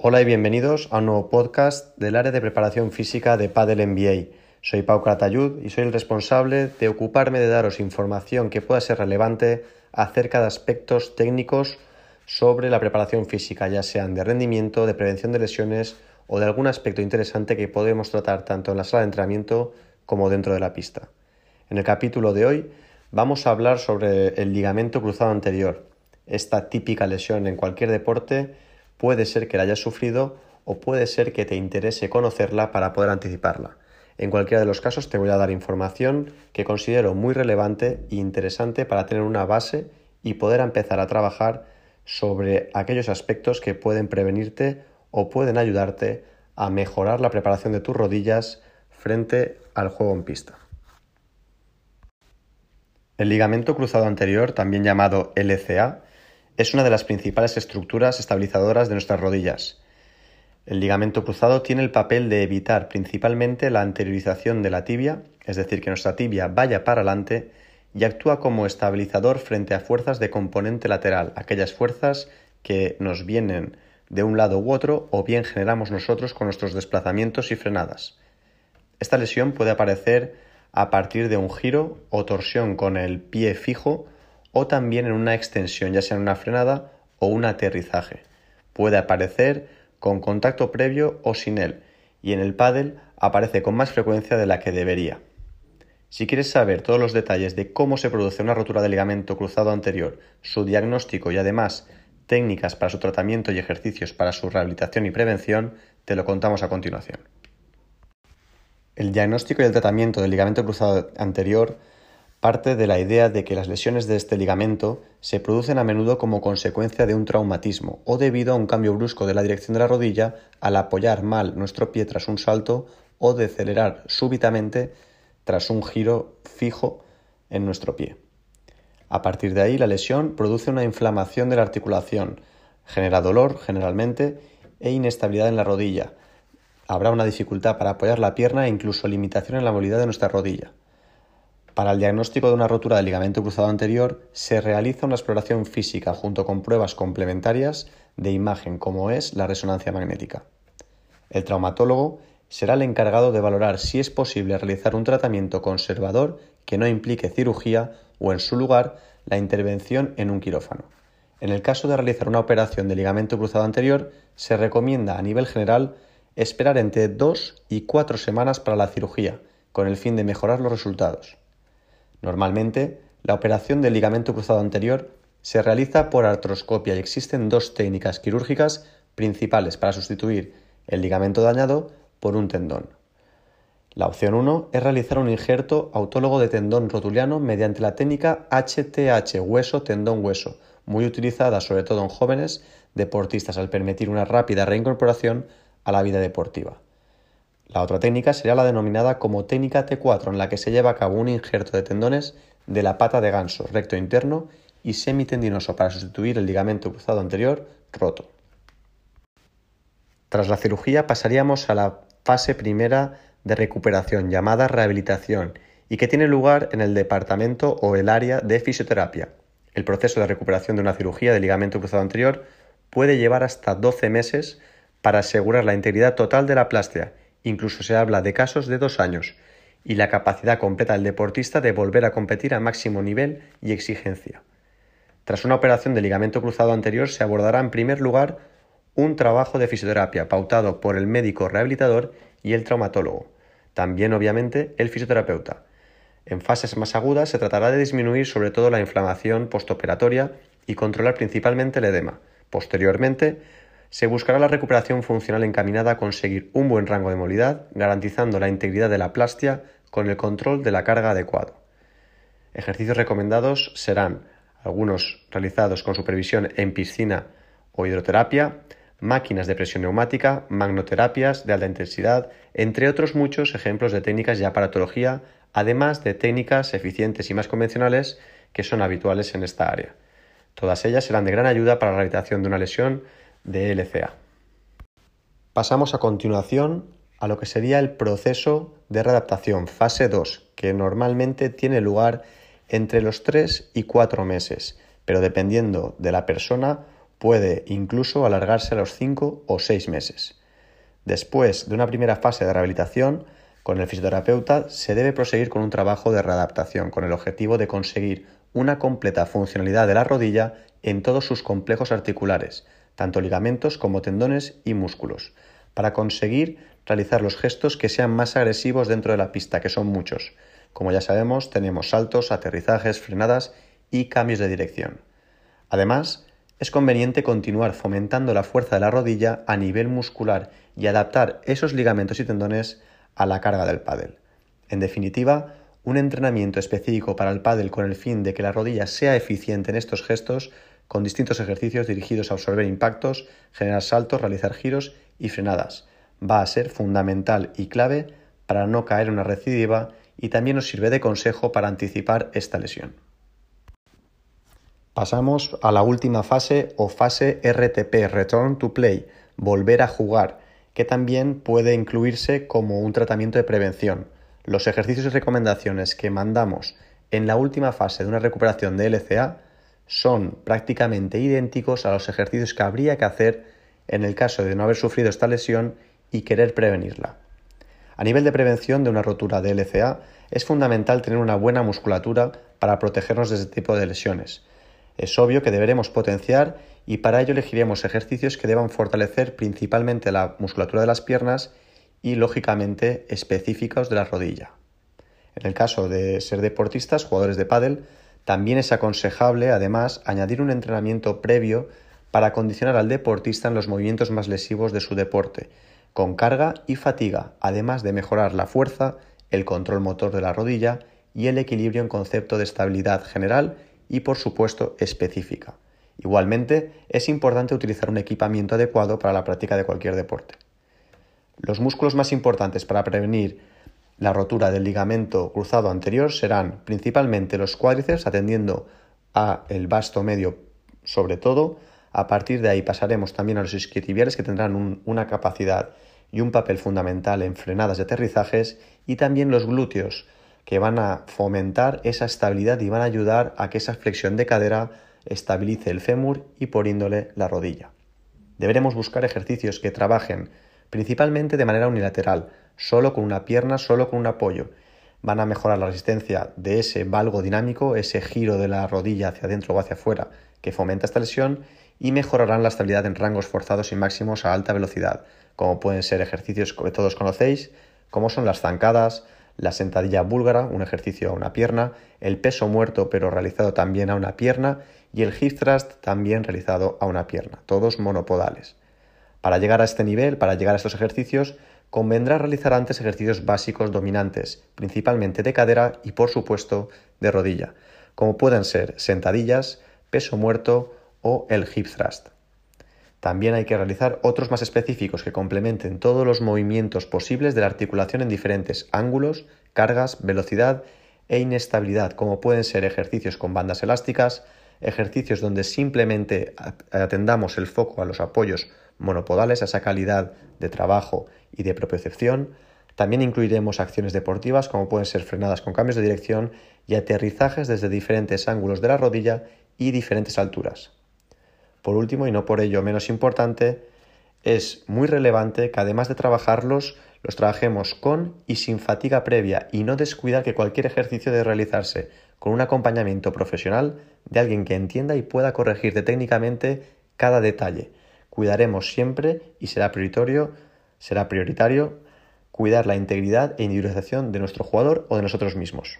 Hola y bienvenidos a un nuevo podcast del área de preparación física de Padel MBA. Soy Pau Cratayud y soy el responsable de ocuparme de daros información que pueda ser relevante acerca de aspectos técnicos sobre la preparación física, ya sean de rendimiento, de prevención de lesiones o de algún aspecto interesante que podemos tratar tanto en la sala de entrenamiento como dentro de la pista. En el capítulo de hoy vamos a hablar sobre el ligamento cruzado anterior. Esta típica lesión en cualquier deporte puede ser que la hayas sufrido o puede ser que te interese conocerla para poder anticiparla. En cualquiera de los casos te voy a dar información que considero muy relevante e interesante para tener una base y poder empezar a trabajar sobre aquellos aspectos que pueden prevenirte o pueden ayudarte a mejorar la preparación de tus rodillas frente al juego en pista. El ligamento cruzado anterior, también llamado LCA, es una de las principales estructuras estabilizadoras de nuestras rodillas. El ligamento cruzado tiene el papel de evitar principalmente la anteriorización de la tibia, es decir, que nuestra tibia vaya para adelante, y actúa como estabilizador frente a fuerzas de componente lateral, aquellas fuerzas que nos vienen de un lado u otro o bien generamos nosotros con nuestros desplazamientos y frenadas. Esta lesión puede aparecer a partir de un giro o torsión con el pie fijo o también en una extensión, ya sea en una frenada o un aterrizaje. Puede aparecer con contacto previo o sin él, y en el pádel aparece con más frecuencia de la que debería. Si quieres saber todos los detalles de cómo se produce una rotura de ligamento cruzado anterior, su diagnóstico y además técnicas para su tratamiento y ejercicios para su rehabilitación y prevención, te lo contamos a continuación. El diagnóstico y el tratamiento del ligamento cruzado anterior parte de la idea de que las lesiones de este ligamento se producen a menudo como consecuencia de un traumatismo o debido a un cambio brusco de la dirección de la rodilla al apoyar mal nuestro pie tras un salto o decelerar súbitamente tras un giro fijo en nuestro pie. A partir de ahí la lesión produce una inflamación de la articulación, genera dolor generalmente e inestabilidad en la rodilla. Habrá una dificultad para apoyar la pierna e incluso limitación en la movilidad de nuestra rodilla. Para el diagnóstico de una rotura del ligamento cruzado anterior se realiza una exploración física junto con pruebas complementarias de imagen como es la resonancia magnética. El traumatólogo será el encargado de valorar si es posible realizar un tratamiento conservador que no implique cirugía o en su lugar la intervención en un quirófano. En el caso de realizar una operación de ligamento cruzado anterior, se recomienda a nivel general esperar entre 2 y 4 semanas para la cirugía, con el fin de mejorar los resultados. Normalmente, la operación del ligamento cruzado anterior se realiza por artroscopia y existen dos técnicas quirúrgicas principales para sustituir el ligamento dañado por un tendón. La opción 1 es realizar un injerto autólogo de tendón rotuliano mediante la técnica HTH hueso-tendón-hueso, muy utilizada sobre todo en jóvenes deportistas al permitir una rápida reincorporación a la vida deportiva. La otra técnica sería la denominada como técnica T4, en la que se lleva a cabo un injerto de tendones de la pata de ganso recto interno y semitendinoso para sustituir el ligamento cruzado anterior roto. Tras la cirugía pasaríamos a la fase primera de recuperación llamada rehabilitación y que tiene lugar en el departamento o el área de fisioterapia. El proceso de recuperación de una cirugía de ligamento cruzado anterior puede llevar hasta 12 meses para asegurar la integridad total de la plástica Incluso se habla de casos de dos años y la capacidad completa del deportista de volver a competir a máximo nivel y exigencia. Tras una operación de ligamento cruzado anterior se abordará en primer lugar un trabajo de fisioterapia pautado por el médico rehabilitador y el traumatólogo, también obviamente el fisioterapeuta. En fases más agudas se tratará de disminuir sobre todo la inflamación postoperatoria y controlar principalmente el edema. Posteriormente se buscará la recuperación funcional encaminada a conseguir un buen rango de movilidad, garantizando la integridad de la plastia con el control de la carga adecuado. Ejercicios recomendados serán algunos realizados con supervisión en piscina o hidroterapia, máquinas de presión neumática, magnoterapias de alta intensidad, entre otros muchos ejemplos de técnicas de aparatología, además de técnicas eficientes y más convencionales que son habituales en esta área. Todas ellas serán de gran ayuda para la rehabilitación de una lesión de LCA. Pasamos a continuación a lo que sería el proceso de readaptación, fase 2, que normalmente tiene lugar entre los 3 y 4 meses, pero dependiendo de la persona puede incluso alargarse a los 5 o 6 meses. Después de una primera fase de rehabilitación, con el fisioterapeuta se debe proseguir con un trabajo de readaptación con el objetivo de conseguir una completa funcionalidad de la rodilla en todos sus complejos articulares, tanto ligamentos como tendones y músculos, para conseguir realizar los gestos que sean más agresivos dentro de la pista, que son muchos. Como ya sabemos, tenemos saltos, aterrizajes, frenadas y cambios de dirección. Además, es conveniente continuar fomentando la fuerza de la rodilla a nivel muscular y adaptar esos ligamentos y tendones a la carga del pádel. En definitiva, un entrenamiento específico para el pádel con el fin de que la rodilla sea eficiente en estos gestos, con distintos ejercicios dirigidos a absorber impactos, generar saltos, realizar giros y frenadas. Va a ser fundamental y clave para no caer en una recidiva y también nos sirve de consejo para anticipar esta lesión. Pasamos a la última fase o fase RTP, Return to Play, volver a jugar, que también puede incluirse como un tratamiento de prevención los ejercicios y recomendaciones que mandamos en la última fase de una recuperación de LCA son prácticamente idénticos a los ejercicios que habría que hacer en el caso de no haber sufrido esta lesión y querer prevenirla. A nivel de prevención de una rotura de LCA, es fundamental tener una buena musculatura para protegernos de este tipo de lesiones. Es obvio que deberemos potenciar y para ello elegiremos ejercicios que deban fortalecer principalmente la musculatura de las piernas y lógicamente específicos de la rodilla. En el caso de ser deportistas, jugadores de pádel, también es aconsejable además añadir un entrenamiento previo para condicionar al deportista en los movimientos más lesivos de su deporte, con carga y fatiga, además de mejorar la fuerza, el control motor de la rodilla y el equilibrio en concepto de estabilidad general y por supuesto específica. Igualmente, es importante utilizar un equipamiento adecuado para la práctica de cualquier deporte. Los músculos más importantes para prevenir la rotura del ligamento cruzado anterior serán principalmente los cuádriceps, atendiendo a el vasto medio sobre todo. A partir de ahí pasaremos también a los isquiotibiales que tendrán una capacidad y un papel fundamental en frenadas de aterrizajes y también los glúteos que van a fomentar esa estabilidad y van a ayudar a que esa flexión de cadera estabilice el fémur y por índole la rodilla. Deberemos buscar ejercicios que trabajen principalmente de manera unilateral, solo con una pierna, solo con un apoyo. Van a mejorar la resistencia de ese valgo dinámico, ese giro de la rodilla hacia adentro o hacia afuera que fomenta esta lesión y mejorarán la estabilidad en rangos forzados y máximos a alta velocidad, como pueden ser ejercicios que todos conocéis, como son las zancadas, la sentadilla búlgara, un ejercicio a una pierna, el peso muerto pero realizado también a una pierna y el hip thrust también realizado a una pierna, todos monopodales. Para llegar a este nivel, para llegar a estos ejercicios, convendrá realizar antes ejercicios básicos dominantes, principalmente de cadera y por supuesto de rodilla, como pueden ser sentadillas, peso muerto o el hip thrust. También hay que realizar otros más específicos que complementen todos los movimientos posibles de la articulación en diferentes ángulos, cargas, velocidad e inestabilidad, como pueden ser ejercicios con bandas elásticas, ejercicios donde simplemente atendamos el foco a los apoyos monopodales, a esa calidad de trabajo y de propiocepción. También incluiremos acciones deportivas como pueden ser frenadas con cambios de dirección y aterrizajes desde diferentes ángulos de la rodilla y diferentes alturas. Por último, y no por ello menos importante, es muy relevante que además de trabajarlos, los trabajemos con y sin fatiga previa y no descuidar que cualquier ejercicio debe realizarse con un acompañamiento profesional de alguien que entienda y pueda corregirte técnicamente cada detalle. Cuidaremos siempre y será prioritario, será prioritario cuidar la integridad e individualización de nuestro jugador o de nosotros mismos.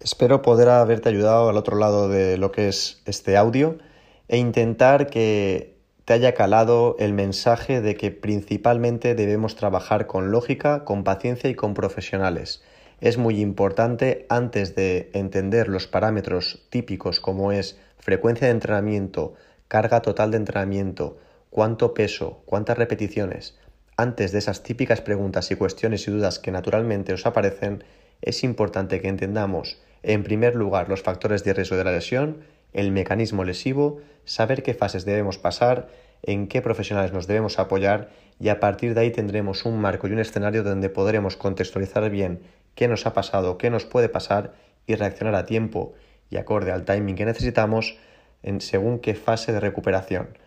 Espero poder haberte ayudado al otro lado de lo que es este audio e intentar que te haya calado el mensaje de que principalmente debemos trabajar con lógica, con paciencia y con profesionales es muy importante antes de entender los parámetros típicos como es frecuencia de entrenamiento, carga total de entrenamiento, cuánto peso, cuántas repeticiones. Antes de esas típicas preguntas y cuestiones y dudas que naturalmente os aparecen, es importante que entendamos en primer lugar los factores de riesgo de la lesión, el mecanismo lesivo, saber qué fases debemos pasar, en qué profesionales nos debemos apoyar y a partir de ahí tendremos un marco y un escenario donde podremos contextualizar bien qué nos ha pasado, qué nos puede pasar y reaccionar a tiempo y acorde al timing que necesitamos en según qué fase de recuperación.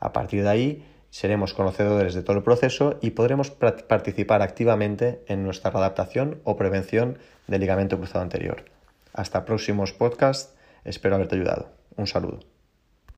A partir de ahí, seremos conocedores de todo el proceso y podremos participar activamente en nuestra adaptación o prevención del ligamento cruzado anterior. Hasta próximos podcasts, espero haberte ayudado. Un saludo.